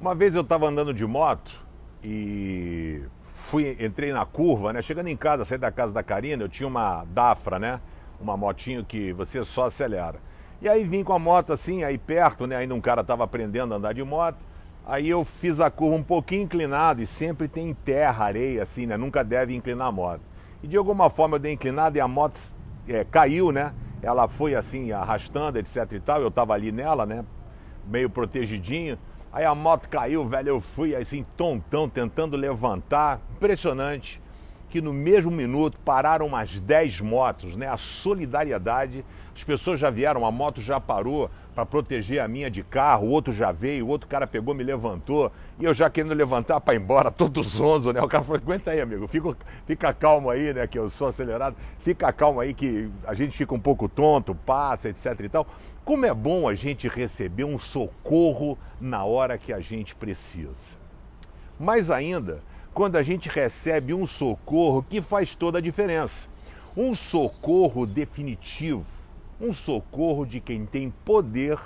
Uma vez eu estava andando de moto e fui, entrei na curva, né? Chegando em casa, saí da casa da Karina, eu tinha uma Dafra, né? Uma motinho que você só acelera. E aí vim com a moto assim, aí perto, né? Ainda um cara estava aprendendo a andar de moto. Aí eu fiz a curva um pouquinho inclinada e sempre tem terra, areia, assim, né? Nunca deve inclinar a moto. E de alguma forma eu dei inclinada e a moto é, caiu, né? Ela foi assim, arrastando, etc e tal. Eu estava ali nela, né? Meio protegidinho. Aí a moto caiu, velho, eu fui assim, tontão, tentando levantar. Impressionante que no mesmo minuto pararam umas 10 motos, né? A solidariedade. As pessoas já vieram, a moto já parou para proteger a minha de carro, o outro já veio, o outro cara pegou, me levantou, e eu já querendo levantar para ir embora, todo zonzo, né? O cara falou: aguenta aí, amigo, fica, fica calmo aí, né? Que eu sou acelerado, fica calmo aí que a gente fica um pouco tonto, passa, etc e tal. Como é bom a gente receber um socorro na hora que a gente precisa. Mais ainda, quando a gente recebe um socorro que faz toda a diferença. Um socorro definitivo, um socorro de quem tem poder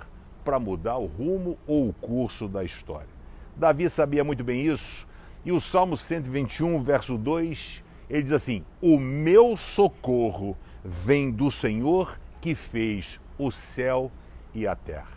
para mudar o rumo ou o curso da história. Davi sabia muito bem isso, e o Salmo 121, verso 2, ele diz assim: O meu socorro vem do Senhor que fez o céu e a terra.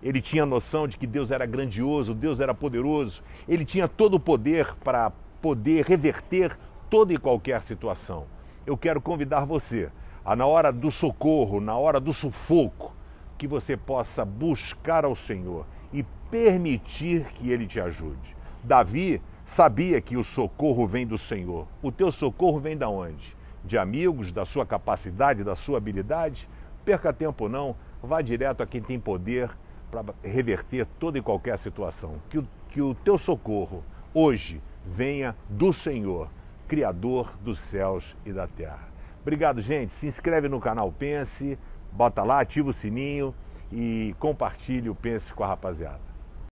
Ele tinha noção de que Deus era grandioso, Deus era poderoso, ele tinha todo o poder para poder reverter toda e qualquer situação. Eu quero convidar você a, na hora do socorro, na hora do sufoco, que você possa buscar ao Senhor e permitir que Ele te ajude. Davi sabia que o socorro vem do Senhor. O teu socorro vem da onde? De amigos, da sua capacidade, da sua habilidade? Perca tempo não, vá direto a quem tem poder para reverter toda e qualquer situação. Que o, que o teu socorro hoje venha do Senhor, Criador dos céus e da terra. Obrigado, gente. Se inscreve no canal Pense, bota lá, ativa o sininho e compartilhe o Pense com a rapaziada.